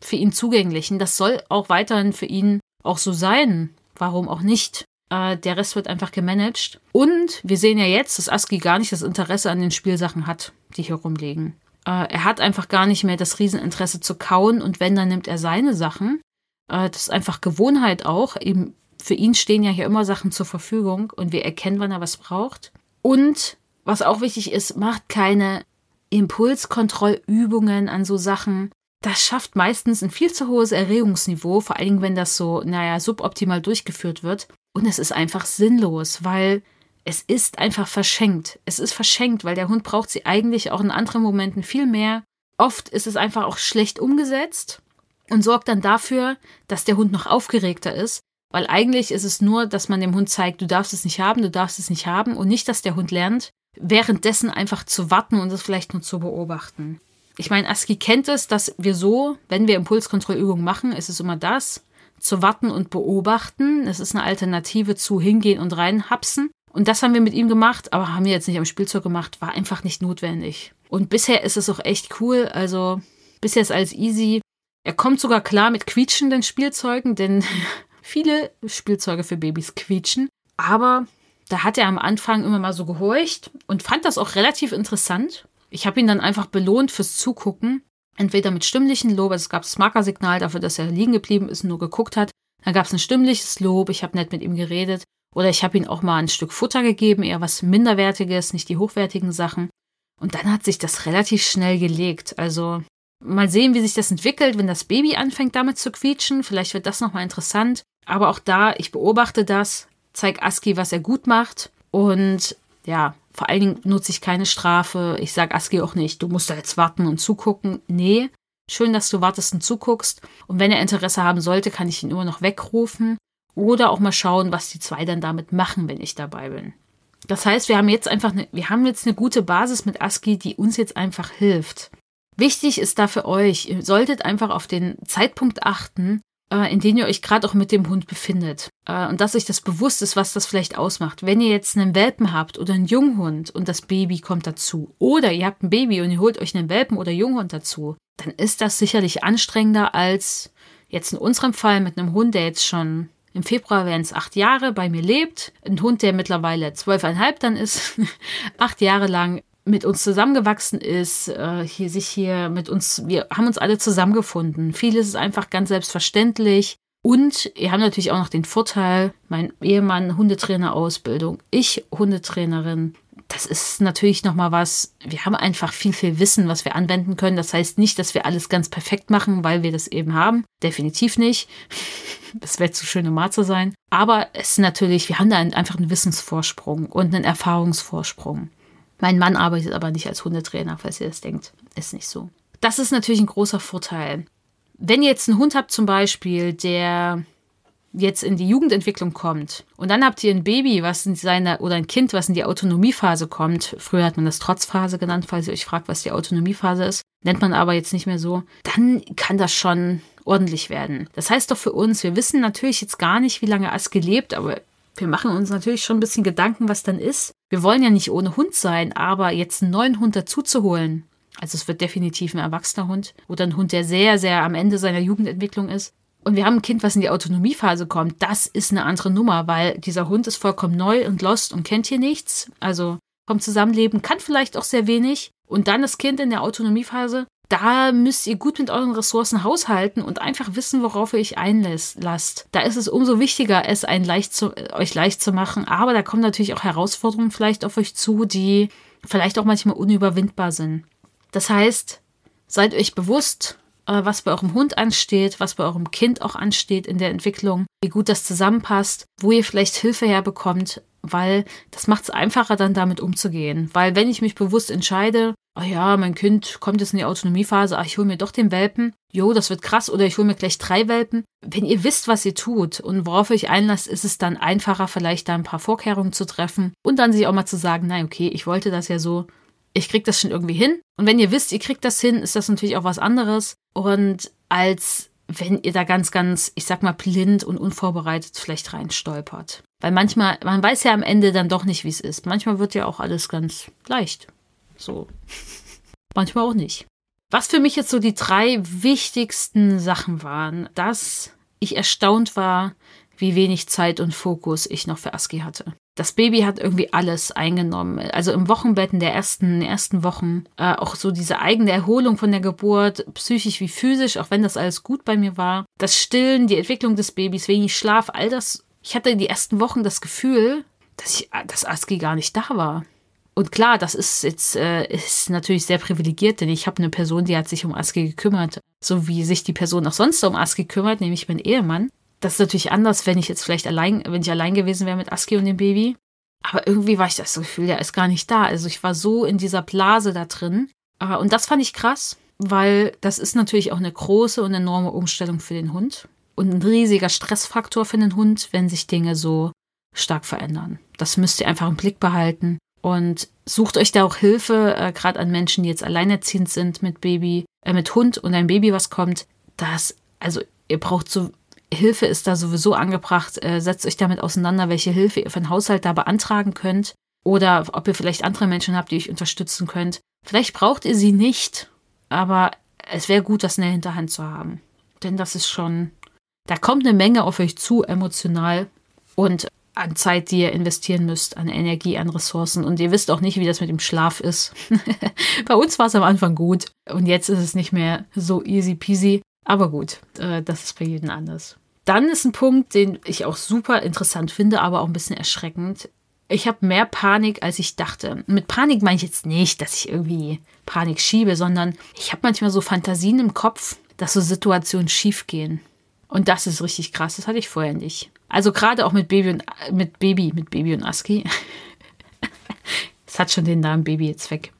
für ihn zugänglich. Und das soll auch weiterhin für ihn auch so sein. Warum auch nicht? Äh, der Rest wird einfach gemanagt. Und wir sehen ja jetzt, dass Aski gar nicht das Interesse an den Spielsachen hat, die hier rumliegen. Äh, er hat einfach gar nicht mehr das Rieseninteresse zu kauen und wenn, dann nimmt er seine Sachen. Äh, das ist einfach Gewohnheit auch. Eben für ihn stehen ja hier immer Sachen zur Verfügung und wir erkennen, wann er was braucht. Und was auch wichtig ist, macht keine Impulskontrollübungen an so Sachen. Das schafft meistens ein viel zu hohes Erregungsniveau, vor allem wenn das so, naja, suboptimal durchgeführt wird. Und es ist einfach sinnlos, weil es ist einfach verschenkt. Es ist verschenkt, weil der Hund braucht sie eigentlich auch in anderen Momenten viel mehr. Oft ist es einfach auch schlecht umgesetzt und sorgt dann dafür, dass der Hund noch aufgeregter ist, weil eigentlich ist es nur, dass man dem Hund zeigt, du darfst es nicht haben, du darfst es nicht haben und nicht, dass der Hund lernt, währenddessen einfach zu warten und es vielleicht nur zu beobachten. Ich meine, ASCII kennt es, dass wir so, wenn wir Impulskontrollübungen machen, ist es immer das, zu warten und beobachten. Es ist eine Alternative zu hingehen und reinhapsen. Und das haben wir mit ihm gemacht, aber haben wir jetzt nicht am Spielzeug gemacht, war einfach nicht notwendig. Und bisher ist es auch echt cool, also bisher ist alles easy. Er kommt sogar klar mit quietschenden Spielzeugen, denn Viele Spielzeuge für Babys quietschen, aber da hat er am Anfang immer mal so gehorcht und fand das auch relativ interessant. Ich habe ihn dann einfach belohnt fürs Zugucken. Entweder mit stimmlichen Lob, also es gab das Markersignal dafür, dass er liegen geblieben ist und nur geguckt hat. Dann gab es ein stimmliches Lob, ich habe nett mit ihm geredet. Oder ich habe ihm auch mal ein Stück Futter gegeben, eher was Minderwertiges, nicht die hochwertigen Sachen. Und dann hat sich das relativ schnell gelegt. Also mal sehen, wie sich das entwickelt, wenn das Baby anfängt damit zu quietschen. Vielleicht wird das nochmal interessant. Aber auch da, ich beobachte das, zeige Aski, was er gut macht. Und ja, vor allen Dingen nutze ich keine Strafe. Ich sage Aski auch nicht, du musst da jetzt warten und zugucken. Nee, schön, dass du wartest und zuguckst. Und wenn er Interesse haben sollte, kann ich ihn immer noch wegrufen. Oder auch mal schauen, was die zwei dann damit machen, wenn ich dabei bin. Das heißt, wir haben jetzt einfach eine, wir haben jetzt eine gute Basis mit ASCII, die uns jetzt einfach hilft. Wichtig ist da für euch, ihr solltet einfach auf den Zeitpunkt achten, in denen ihr euch gerade auch mit dem Hund befindet. Äh, und dass euch das bewusst ist, was das vielleicht ausmacht. Wenn ihr jetzt einen Welpen habt oder einen Junghund und das Baby kommt dazu, oder ihr habt ein Baby und ihr holt euch einen Welpen oder Junghund dazu, dann ist das sicherlich anstrengender als jetzt in unserem Fall mit einem Hund, der jetzt schon im Februar wären es acht Jahre bei mir lebt, ein Hund, der mittlerweile zwölfeinhalb dann ist, acht Jahre lang mit uns zusammengewachsen ist, äh, hier sich hier mit uns, wir haben uns alle zusammengefunden. Vieles ist einfach ganz selbstverständlich. Und wir haben natürlich auch noch den Vorteil, mein Ehemann Hundetrainer-Ausbildung, ich Hundetrainerin. Das ist natürlich nochmal was, wir haben einfach viel, viel Wissen, was wir anwenden können. Das heißt nicht, dass wir alles ganz perfekt machen, weil wir das eben haben. Definitiv nicht. Das wäre zu schön, um wahr zu sein. Aber es ist natürlich, wir haben da einfach einen Wissensvorsprung und einen Erfahrungsvorsprung. Mein Mann arbeitet aber nicht als Hundetrainer, falls ihr das denkt. Ist nicht so. Das ist natürlich ein großer Vorteil. Wenn ihr jetzt einen Hund habt zum Beispiel, der jetzt in die Jugendentwicklung kommt und dann habt ihr ein Baby, was in seiner oder ein Kind, was in die Autonomiephase kommt. Früher hat man das Trotzphase genannt, falls ihr euch fragt, was die Autonomiephase ist. Nennt man aber jetzt nicht mehr so. Dann kann das schon ordentlich werden. Das heißt doch für uns, wir wissen natürlich jetzt gar nicht, wie lange Aske lebt, aber wir machen uns natürlich schon ein bisschen Gedanken, was dann ist. Wir wollen ja nicht ohne Hund sein, aber jetzt einen neuen Hund dazuzuholen, also es wird definitiv ein erwachsener Hund oder ein Hund, der sehr, sehr am Ende seiner Jugendentwicklung ist. Und wir haben ein Kind, was in die Autonomiephase kommt. Das ist eine andere Nummer, weil dieser Hund ist vollkommen neu und lost und kennt hier nichts. Also vom Zusammenleben kann vielleicht auch sehr wenig. Und dann das Kind in der Autonomiephase da müsst ihr gut mit euren Ressourcen haushalten und einfach wissen, worauf ihr euch einlasst. Da ist es umso wichtiger, es leicht zu, euch leicht zu machen. Aber da kommen natürlich auch Herausforderungen vielleicht auf euch zu, die vielleicht auch manchmal unüberwindbar sind. Das heißt, seid euch bewusst, äh, was bei eurem Hund ansteht, was bei eurem Kind auch ansteht in der Entwicklung, wie gut das zusammenpasst, wo ihr vielleicht Hilfe herbekommt, weil das macht es einfacher, dann damit umzugehen. Weil wenn ich mich bewusst entscheide, oh ja, mein Kind kommt jetzt in die Autonomiephase, ach, ich hole mir doch den Welpen, jo, das wird krass, oder ich hole mir gleich drei Welpen. Wenn ihr wisst, was ihr tut und worauf ihr euch einlasst, ist es dann einfacher, vielleicht da ein paar Vorkehrungen zu treffen und dann sich auch mal zu sagen, nein, okay, ich wollte das ja so, ich krieg das schon irgendwie hin. Und wenn ihr wisst, ihr kriegt das hin, ist das natürlich auch was anderes. Und als wenn ihr da ganz, ganz, ich sag mal, blind und unvorbereitet vielleicht reinstolpert. Weil manchmal, man weiß ja am Ende dann doch nicht, wie es ist. Manchmal wird ja auch alles ganz leicht. So. manchmal auch nicht. Was für mich jetzt so die drei wichtigsten Sachen waren, dass ich erstaunt war, wie wenig Zeit und Fokus ich noch für ASCII hatte. Das Baby hat irgendwie alles eingenommen. Also im Wochenbetten der ersten, ersten Wochen. Äh, auch so diese eigene Erholung von der Geburt, psychisch wie physisch, auch wenn das alles gut bei mir war. Das Stillen, die Entwicklung des Babys, wenig Schlaf, all das. Ich hatte die ersten Wochen das Gefühl, dass ich, dass ASCII gar nicht da war. Und klar, das ist jetzt äh, ist natürlich sehr privilegiert, denn ich habe eine Person, die hat sich um ASCII gekümmert, so wie sich die Person auch sonst um ASCII kümmert, nämlich mein Ehemann. Das ist natürlich anders, wenn ich jetzt vielleicht allein, wenn ich allein gewesen wäre mit Aski und dem Baby. Aber irgendwie war ich das Gefühl, der ist gar nicht da. Also ich war so in dieser Blase da drin. Und das fand ich krass, weil das ist natürlich auch eine große und enorme Umstellung für den Hund. Und ein riesiger Stressfaktor für den Hund, wenn sich Dinge so stark verändern. Das müsst ihr einfach im Blick behalten. Und sucht euch da auch Hilfe, äh, gerade an Menschen, die jetzt alleinerziehend sind mit Baby, äh, mit Hund und ein Baby, was kommt. Das, also ihr braucht so Hilfe ist da sowieso angebracht. Äh, setzt euch damit auseinander, welche Hilfe ihr für den Haushalt da beantragen könnt. Oder ob ihr vielleicht andere Menschen habt, die euch unterstützen könnt. Vielleicht braucht ihr sie nicht, aber es wäre gut, das in der Hinterhand zu haben. Denn das ist schon, da kommt eine Menge auf euch zu, emotional und an Zeit, die ihr investieren müsst, an Energie, an Ressourcen. Und ihr wisst auch nicht, wie das mit dem Schlaf ist. Bei uns war es am Anfang gut und jetzt ist es nicht mehr so easy peasy. Aber gut, äh, das ist bei jedem anders. Dann ist ein Punkt, den ich auch super interessant finde, aber auch ein bisschen erschreckend. Ich habe mehr Panik, als ich dachte. Mit Panik meine ich jetzt nicht, dass ich irgendwie Panik schiebe, sondern ich habe manchmal so Fantasien im Kopf, dass so Situationen schief gehen. Und das ist richtig krass, das hatte ich vorher nicht. Also gerade auch mit Baby und mit Baby, mit Baby und Aski. Es hat schon den Namen Baby jetzt weg.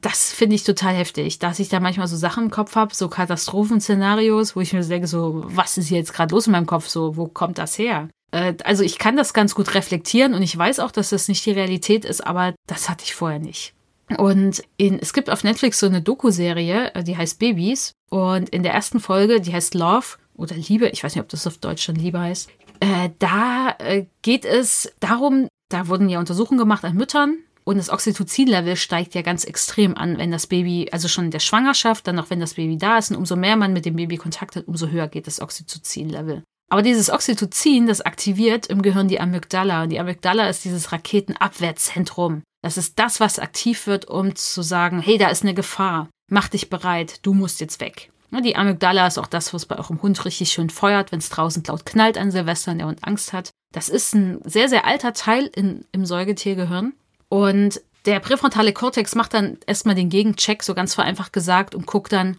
Das finde ich total heftig, dass ich da manchmal so Sachen im Kopf habe, so Katastrophenszenarios, wo ich mir denke, so, was ist jetzt gerade los in meinem Kopf? So, wo kommt das her? Äh, also ich kann das ganz gut reflektieren und ich weiß auch, dass das nicht die Realität ist, aber das hatte ich vorher nicht. Und in, es gibt auf Netflix so eine Doku-Serie, äh, die heißt Babys. Und in der ersten Folge, die heißt Love oder Liebe, ich weiß nicht, ob das auf Deutsch schon Liebe heißt, äh, da äh, geht es darum, da wurden ja Untersuchungen gemacht an Müttern Und das Oxytocin-Level steigt ja ganz extrem an, wenn das Baby, also schon in der Schwangerschaft, dann auch wenn das Baby da ist. Und umso mehr man mit dem Baby Kontakt hat, umso höher geht das Oxytocin-Level. Aber dieses Oxytocin, das aktiviert im Gehirn die Amygdala. Und die Amygdala ist dieses Raketenabwehrzentrum. Das ist das, was aktiv wird, um zu sagen, hey, da ist eine Gefahr. Mach dich bereit, du musst jetzt weg. Die Amygdala ist auch das, was bei eurem Hund richtig schön feuert, wenn es draußen laut knallt an Silvester und der Angst hat. Das ist ein sehr, sehr alter Teil in, im Säugetiergehirn. Und der präfrontale Kortex macht dann erstmal den Gegencheck, so ganz vereinfacht gesagt, und guckt dann,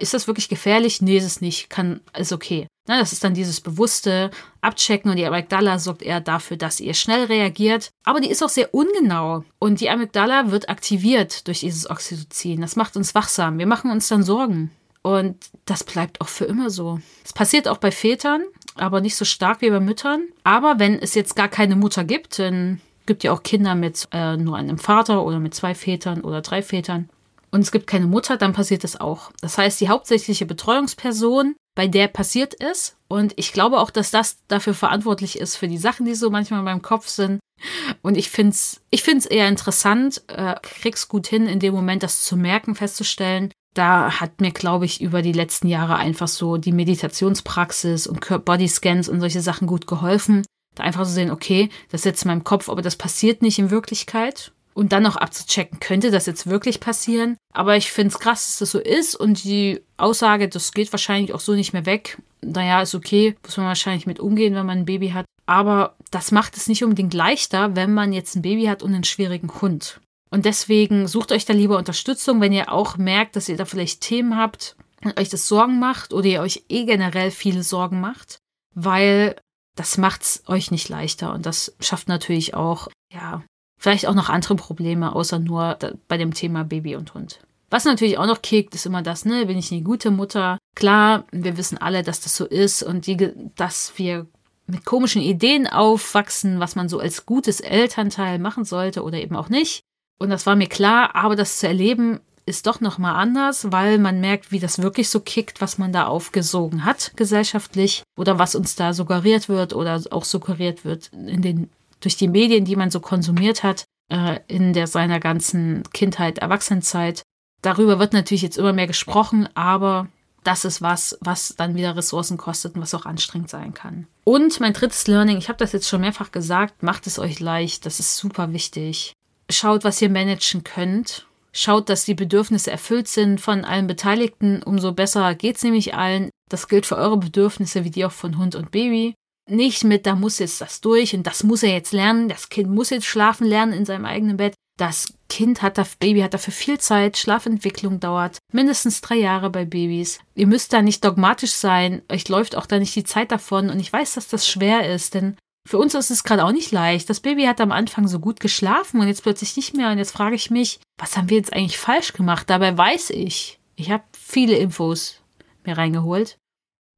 ist das wirklich gefährlich? Nee, ist es nicht. Kann, ist okay. Na, das ist dann dieses bewusste Abchecken und die Amygdala sorgt eher dafür, dass ihr schnell reagiert. Aber die ist auch sehr ungenau. Und die Amygdala wird aktiviert durch dieses Oxytocin. Das macht uns wachsam. Wir machen uns dann Sorgen. Und das bleibt auch für immer so. Es passiert auch bei Vätern, aber nicht so stark wie bei Müttern. Aber wenn es jetzt gar keine Mutter gibt, dann gibt ja auch Kinder mit äh, nur einem Vater oder mit zwei Vätern oder drei Vätern. Und es gibt keine Mutter, dann passiert es auch. Das heißt, die hauptsächliche Betreuungsperson, bei der passiert es. Und ich glaube auch, dass das dafür verantwortlich ist für die Sachen, die so manchmal in meinem Kopf sind. Und ich finde es ich find's eher interessant, äh, krieg's gut hin, in dem Moment das zu merken, festzustellen, da hat mir, glaube ich, über die letzten Jahre einfach so die Meditationspraxis und Bodyscans und solche Sachen gut geholfen. Da einfach zu so sehen, okay, das sitzt in meinem Kopf, aber das passiert nicht in Wirklichkeit. Und dann noch abzuchecken, könnte das jetzt wirklich passieren? Aber ich finde es krass, dass das so ist und die Aussage, das geht wahrscheinlich auch so nicht mehr weg. Naja, ist okay, muss man wahrscheinlich mit umgehen, wenn man ein Baby hat. Aber das macht es nicht unbedingt leichter, wenn man jetzt ein Baby hat und einen schwierigen Hund. Und deswegen sucht euch da lieber Unterstützung, wenn ihr auch merkt, dass ihr da vielleicht Themen habt und euch das Sorgen macht oder ihr euch eh generell viele Sorgen macht, weil das macht's euch nicht leichter und das schafft natürlich auch, ja, vielleicht auch noch andere Probleme, außer nur bei dem Thema Baby und Hund. Was natürlich auch noch kickt, ist immer das, ne, bin ich eine gute Mutter? Klar, wir wissen alle, dass das so ist und die, dass wir mit komischen Ideen aufwachsen, was man so als gutes Elternteil machen sollte oder eben auch nicht. Und das war mir klar, aber das zu erleben ist doch nochmal anders, weil man merkt, wie das wirklich so kickt, was man da aufgesogen hat gesellschaftlich oder was uns da suggeriert wird oder auch suggeriert wird in den, durch die Medien, die man so konsumiert hat äh, in der seiner ganzen Kindheit, Erwachsenenzeit. Darüber wird natürlich jetzt immer mehr gesprochen, aber das ist was, was dann wieder Ressourcen kostet und was auch anstrengend sein kann. Und mein drittes Learning, ich habe das jetzt schon mehrfach gesagt, macht es euch leicht, das ist super wichtig schaut, was ihr managen könnt. Schaut, dass die Bedürfnisse erfüllt sind von allen Beteiligten. Umso besser geht es nämlich allen. Das gilt für eure Bedürfnisse wie die auch von Hund und Baby. Nicht mit, da muss jetzt das durch und das muss er jetzt lernen. Das Kind muss jetzt schlafen lernen in seinem eigenen Bett. Das Kind hat, das Baby hat dafür viel Zeit. Schlafentwicklung dauert mindestens drei Jahre bei Babys. Ihr müsst da nicht dogmatisch sein. Euch läuft auch da nicht die Zeit davon. Und ich weiß, dass das schwer ist, denn für uns ist es gerade auch nicht leicht. Das Baby hat am Anfang so gut geschlafen und jetzt plötzlich nicht mehr. Und jetzt frage ich mich, was haben wir jetzt eigentlich falsch gemacht? Dabei weiß ich, ich habe viele Infos mir reingeholt.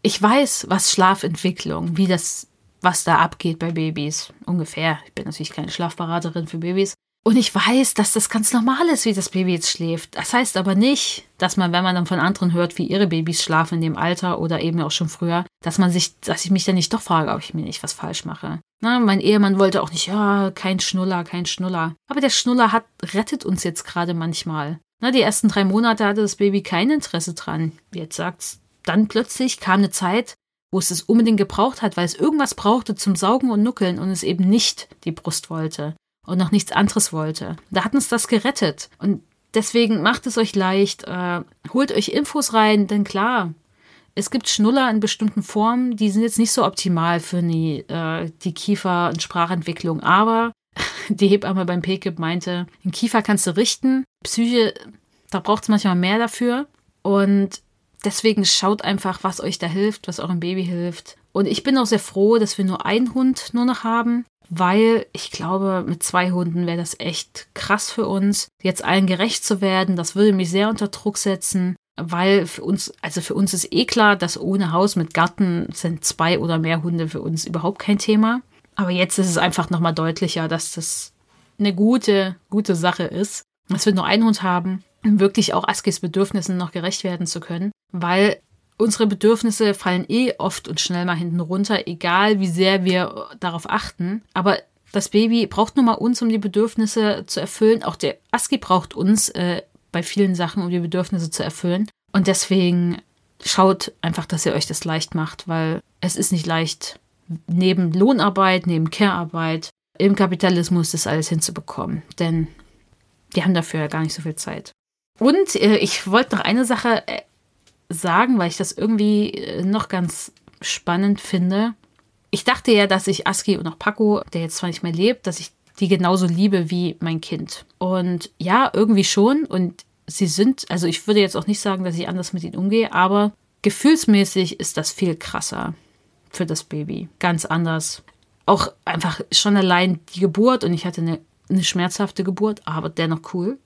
Ich weiß, was Schlafentwicklung, wie das, was da abgeht bei Babys. Ungefähr. Ich bin natürlich keine Schlafberaterin für Babys. Und ich weiß, dass das ganz normal ist, wie das Baby jetzt schläft. Das heißt aber nicht, dass man, wenn man dann von anderen hört, wie ihre Babys schlafen in dem Alter oder eben auch schon früher, dass man sich, dass ich mich dann nicht doch frage, ob ich mir nicht was falsch mache. Na, mein Ehemann wollte auch nicht, ja, kein Schnuller, kein Schnuller. Aber der Schnuller hat, rettet uns jetzt gerade manchmal. Na, die ersten drei Monate hatte das Baby kein Interesse dran. Jetzt sagt's, dann plötzlich kam eine Zeit, wo es es unbedingt gebraucht hat, weil es irgendwas brauchte zum Saugen und Nuckeln und es eben nicht die Brust wollte und noch nichts anderes wollte. Da hat uns das gerettet. Und deswegen macht es euch leicht, äh, holt euch Infos rein, denn klar, es gibt Schnuller in bestimmten Formen, die sind jetzt nicht so optimal für die, äh, die Kiefer- und Sprachentwicklung, aber die Hebamme beim PKIP meinte, den Kiefer kannst du richten, Psyche, da braucht es manchmal mehr dafür und deswegen schaut einfach, was euch da hilft, was eurem Baby hilft. Und ich bin auch sehr froh, dass wir nur einen Hund nur noch haben, weil ich glaube, mit zwei Hunden wäre das echt krass für uns, jetzt allen gerecht zu werden. Das würde mich sehr unter Druck setzen, weil für uns, also für uns ist eh klar, dass ohne Haus mit Garten sind zwei oder mehr Hunde für uns überhaupt kein Thema. Aber jetzt ist es einfach nochmal deutlicher, dass das eine gute, gute Sache ist, dass wir nur einen Hund haben, um wirklich auch Askis Bedürfnissen noch gerecht werden zu können, weil unsere Bedürfnisse fallen eh oft und schnell mal hinten runter, egal wie sehr wir darauf achten. Aber Das Baby braucht nur mal uns, um die Bedürfnisse zu erfüllen. Auch der ASCII braucht uns äh, bei vielen Sachen, um die Bedürfnisse zu erfüllen. Und deswegen schaut einfach, dass ihr euch das leicht macht, weil es ist nicht leicht, neben Lohnarbeit, neben Care-Arbeit, im Kapitalismus das alles hinzubekommen. Denn die haben dafür ja gar nicht so viel Zeit. Und äh, ich wollte noch eine Sache äh, sagen, weil ich das irgendwie äh, noch ganz spannend finde. Ich dachte ja, dass ich Aski und auch Paco, der jetzt zwar nicht mehr lebt, dass ich die genauso liebe wie mein Kind. Und ja, irgendwie schon. Und sie sind, also ich würde jetzt auch nicht sagen, dass ich anders mit ihnen umgehe, aber gefühlsmäßig ist das viel krasser für das Baby. Ganz anders. Auch einfach schon allein die Geburt und ich hatte eine, eine schmerzhafte Geburt, aber dennoch cool.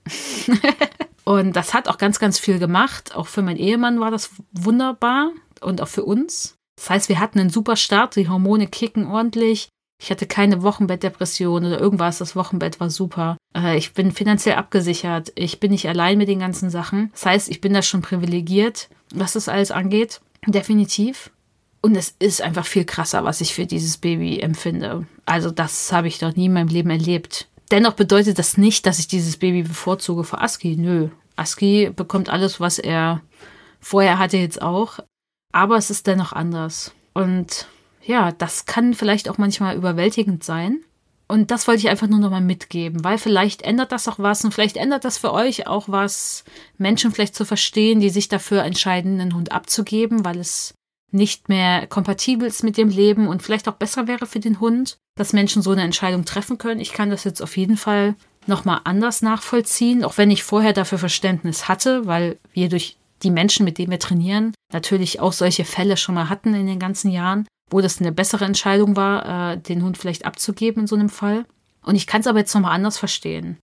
und das hat auch ganz, ganz viel gemacht. Auch für meinen Ehemann war das wunderbar und auch für uns. Das heißt, wir hatten einen super Start, die Hormone kicken ordentlich. Ich hatte keine Wochenbettdepression oder irgendwas. Das Wochenbett war super. Äh, ich bin finanziell abgesichert. Ich bin nicht allein mit den ganzen Sachen. Das heißt, ich bin da schon privilegiert, was das alles angeht. Definitiv. Und es ist einfach viel krasser, was ich für dieses Baby empfinde. Also das habe ich doch nie in meinem Leben erlebt. Dennoch bedeutet das nicht, dass ich dieses Baby bevorzuge vor Aski. Nö. Aski bekommt alles, was er vorher hatte, jetzt auch. Aber es ist dennoch anders. Und ja, das kann vielleicht auch manchmal überwältigend sein. Und das wollte ich einfach nur nochmal mitgeben, weil vielleicht ändert das auch was und vielleicht ändert das für euch auch was, Menschen vielleicht zu verstehen, die sich dafür entscheiden, einen Hund abzugeben, weil es nicht mehr kompatibel ist mit dem Leben und vielleicht auch besser wäre für den Hund, dass Menschen so eine Entscheidung treffen können. Ich kann das jetzt auf jeden Fall nochmal anders nachvollziehen, auch wenn ich vorher dafür Verständnis hatte, weil wir durch die Menschen, mit denen wir trainieren, natürlich auch solche Fälle schon mal hatten in den ganzen Jahren, wo das eine bessere Entscheidung war, äh, den Hund vielleicht abzugeben in so einem Fall. Und ich kann es aber jetzt nochmal anders verstehen,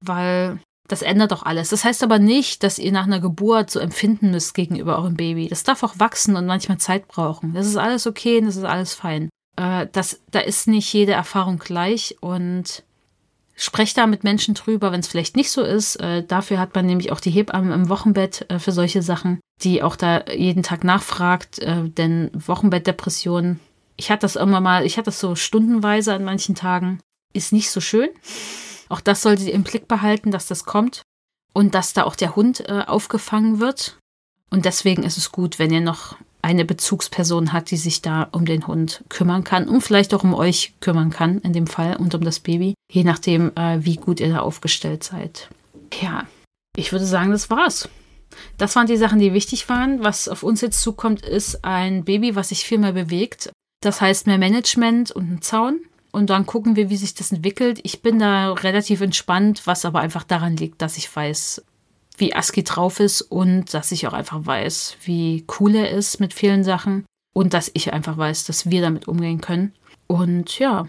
weil das ändert doch alles. Das heißt aber nicht, dass ihr nach einer Geburt so empfinden müsst gegenüber eurem Baby. Das darf auch wachsen und manchmal Zeit brauchen. Das ist alles okay und das ist alles fein. Äh, das, da ist nicht jede Erfahrung gleich und sprecht da mit Menschen drüber, wenn es vielleicht nicht so ist. Äh, dafür hat man nämlich auch die Hebammen im Wochenbett äh, für solche Sachen, die auch da jeden Tag nachfragt. Äh, denn Wochenbettdepression, ich hatte das immer mal, ich hatte das so stundenweise an manchen Tagen, ist nicht so schön. Auch das solltet ihr im Blick behalten, dass das kommt und dass da auch der Hund äh, aufgefangen wird. Und deswegen ist es gut, wenn ihr noch eine Bezugsperson hat, die sich da um den Hund kümmern kann und vielleicht auch um euch kümmern kann in dem Fall und um das Baby, je nachdem, äh, wie gut ihr da aufgestellt seid. Ja, ich würde sagen, das war's. Das waren die Sachen, die wichtig waren. Was auf uns jetzt zukommt, ist ein Baby, was sich viel mehr bewegt. Das heißt mehr Management und ein Zaun und dann gucken wir, wie sich das entwickelt. Ich bin da relativ entspannt, was aber einfach daran liegt, dass ich weiß, wie ASCII drauf ist und dass ich auch einfach weiß, wie cool er ist mit vielen Sachen und dass ich einfach weiß, dass wir damit umgehen können. Und ja,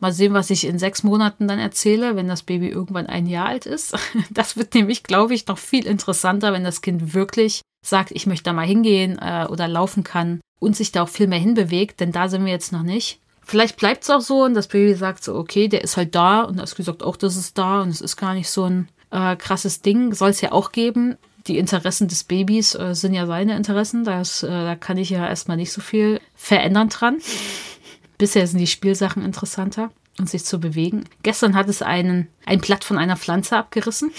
mal sehen, was ich in sechs Monaten dann erzähle, wenn das Baby irgendwann ein Jahr alt ist. Das wird nämlich, glaube ich, noch viel interessanter, wenn das Kind wirklich sagt, ich möchte da mal hingehen äh, oder laufen kann und sich da auch viel mehr hinbewegt, denn da sind wir jetzt noch nicht. Vielleicht bleibt es auch so und das Baby sagt so, okay, der ist halt da und das gesagt auch, das ist da und es ist gar nicht so ein äh, krasses Ding. Soll es ja auch geben. Die Interessen des Babys äh, sind ja seine Interessen. Das, äh, da kann ich ja erstmal nicht so viel verändern dran. Bisher sind die Spielsachen interessanter und sich zu bewegen. Gestern hat es einen, ein Blatt von einer Pflanze abgerissen.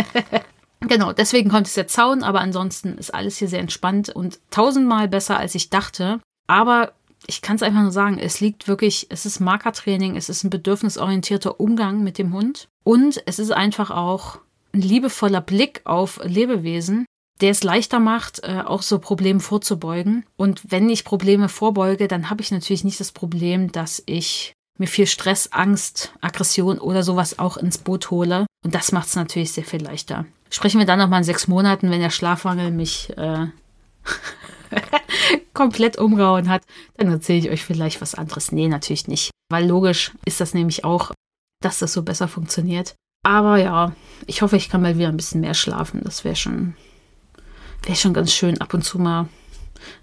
genau, deswegen kommt es der Zaun, aber ansonsten ist alles hier sehr entspannt und tausendmal besser, als ich dachte. Aber ich kann es einfach nur sagen, es liegt wirklich, es ist Markertraining, es ist ein bedürfnisorientierter Umgang mit dem Hund und es ist einfach auch ein liebevoller Blick auf Lebewesen, der es leichter macht, äh, auch so Problemen vorzubeugen. Und wenn ich Probleme vorbeuge, dann habe ich natürlich nicht das Problem, dass ich mir viel Stress, Angst, Aggression oder sowas auch ins Boot hole. Und das macht es natürlich sehr viel leichter. Sprechen wir dann nochmal in sechs Monaten, wenn der Schlafmangel mich äh, komplett umgehauen hat, dann erzähle ich euch vielleicht was anderes. Nee, natürlich nicht. Weil logisch ist das nämlich auch, dass das so besser funktioniert. Aber ja, ich hoffe, ich kann mal wieder ein bisschen mehr schlafen. Das wäre schon, wäre schon ganz schön, ab und zu mal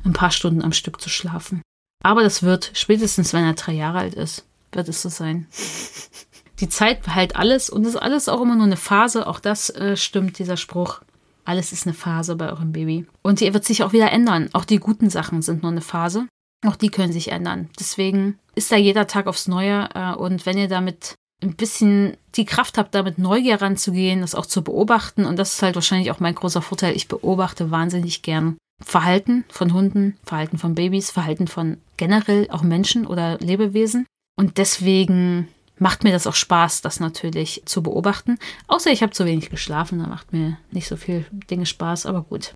ein paar Stunden am Stück zu schlafen. Aber das wird, spätestens wenn er drei Jahre alt ist, wird es so sein. Die Zeit behält alles und ist alles auch immer nur eine Phase. Auch das äh, stimmt, dieser Spruch. Alles ist eine Phase bei eurem Baby. Und die wird sich auch wieder ändern. Auch die guten Sachen sind nur eine Phase. Auch die können sich ändern. Deswegen ist da jeder Tag aufs Neue. Äh, und wenn ihr damit ein bisschen die Kraft habt, damit Neugier ranzugehen, das auch zu beobachten. Und das ist halt wahrscheinlich auch mein großer Vorteil. Ich beobachte wahnsinnig gern Verhalten von Hunden, Verhalten von Babys, Verhalten von generell auch Menschen oder Lebewesen. Und deswegen macht mir das auch Spaß, das natürlich zu beobachten. Außer ich habe zu wenig geschlafen, da macht mir nicht so viel Dinge Spaß, aber gut.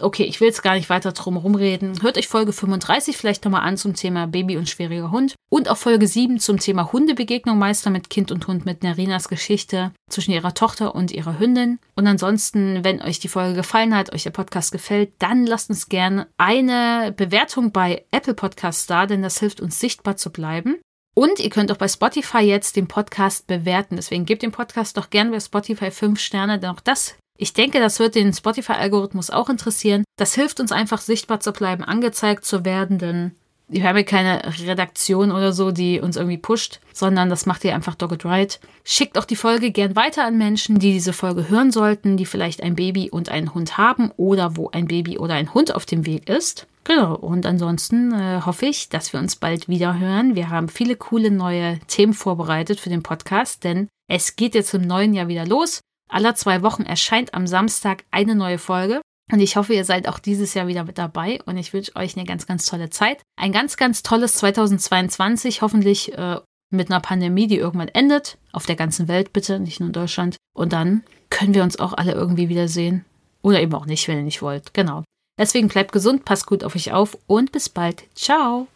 Okay, ich will jetzt gar nicht weiter drum rumreden. Hört euch Folge 35 vielleicht nochmal an zum Thema Baby und schwieriger Hund. Und auch Folge 7 zum Thema Hundebegegnung Meister mit Kind und Hund mit Narinas Geschichte zwischen ihrer Tochter und ihrer Hündin. Und ansonsten, wenn euch die Folge gefallen hat, euch der Podcast gefällt, dann lasst uns gerne eine Bewertung bei Apple Podcasts da, denn das hilft uns sichtbar zu bleiben. Und ihr könnt auch bei Spotify jetzt den Podcast bewerten. Deswegen gebt dem Podcast doch gerne bei Spotify 5 Sterne, denn auch das ich denke, das wird den Spotify-Algorithmus auch interessieren. Das hilft uns einfach sichtbar zu bleiben, angezeigt zu werden, denn wir haben ja keine Redaktion oder so, die uns irgendwie pusht, sondern das macht ihr einfach Dogged Right. Schickt auch die Folge gern weiter an Menschen, die diese Folge hören sollten, die vielleicht ein Baby und einen Hund haben oder wo ein Baby oder ein Hund auf dem Weg ist. Genau, und ansonsten äh, hoffe ich, dass wir uns bald wieder hören. Wir haben viele coole neue Themen vorbereitet für den Podcast, denn es geht jetzt im neuen Jahr wieder los. Aller zwei Wochen erscheint am Samstag eine neue Folge. Und ich hoffe, ihr seid auch dieses Jahr wieder mit dabei und ich wünsche euch eine ganz, ganz tolle Zeit. Ein ganz, ganz tolles 2022, hoffentlich äh, mit einer Pandemie, die irgendwann endet. Auf der ganzen Welt bitte, nicht nur in Deutschland. Und dann können wir uns auch alle irgendwie wiedersehen. Oder eben auch nicht, wenn ihr nicht wollt. Genau. Deswegen bleibt gesund, passt gut auf euch auf und bis bald. Ciao.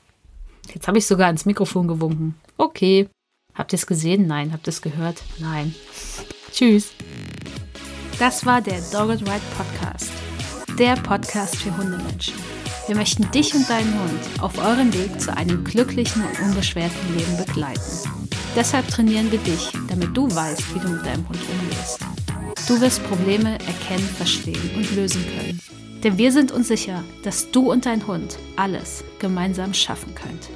Jetzt habe ich sogar ins Mikrofon gewunken. Okay. Habt ihr es gesehen? Nein. Habt ihr es gehört? Nein. Tschüss. Das war der Dogged Ride Podcast. Der Podcast für Hundemenschen. Wir möchten dich und deinen Hund auf eurem Weg zu einem glücklichen und unbeschwerten Leben begleiten. Deshalb trainieren wir dich, damit du weißt, wie du mit deinem Hund umgehst. Du wirst Probleme erkennen, verstehen und lösen können. Denn wir sind uns sicher, dass du und dein Hund alles gemeinsam schaffen könnt.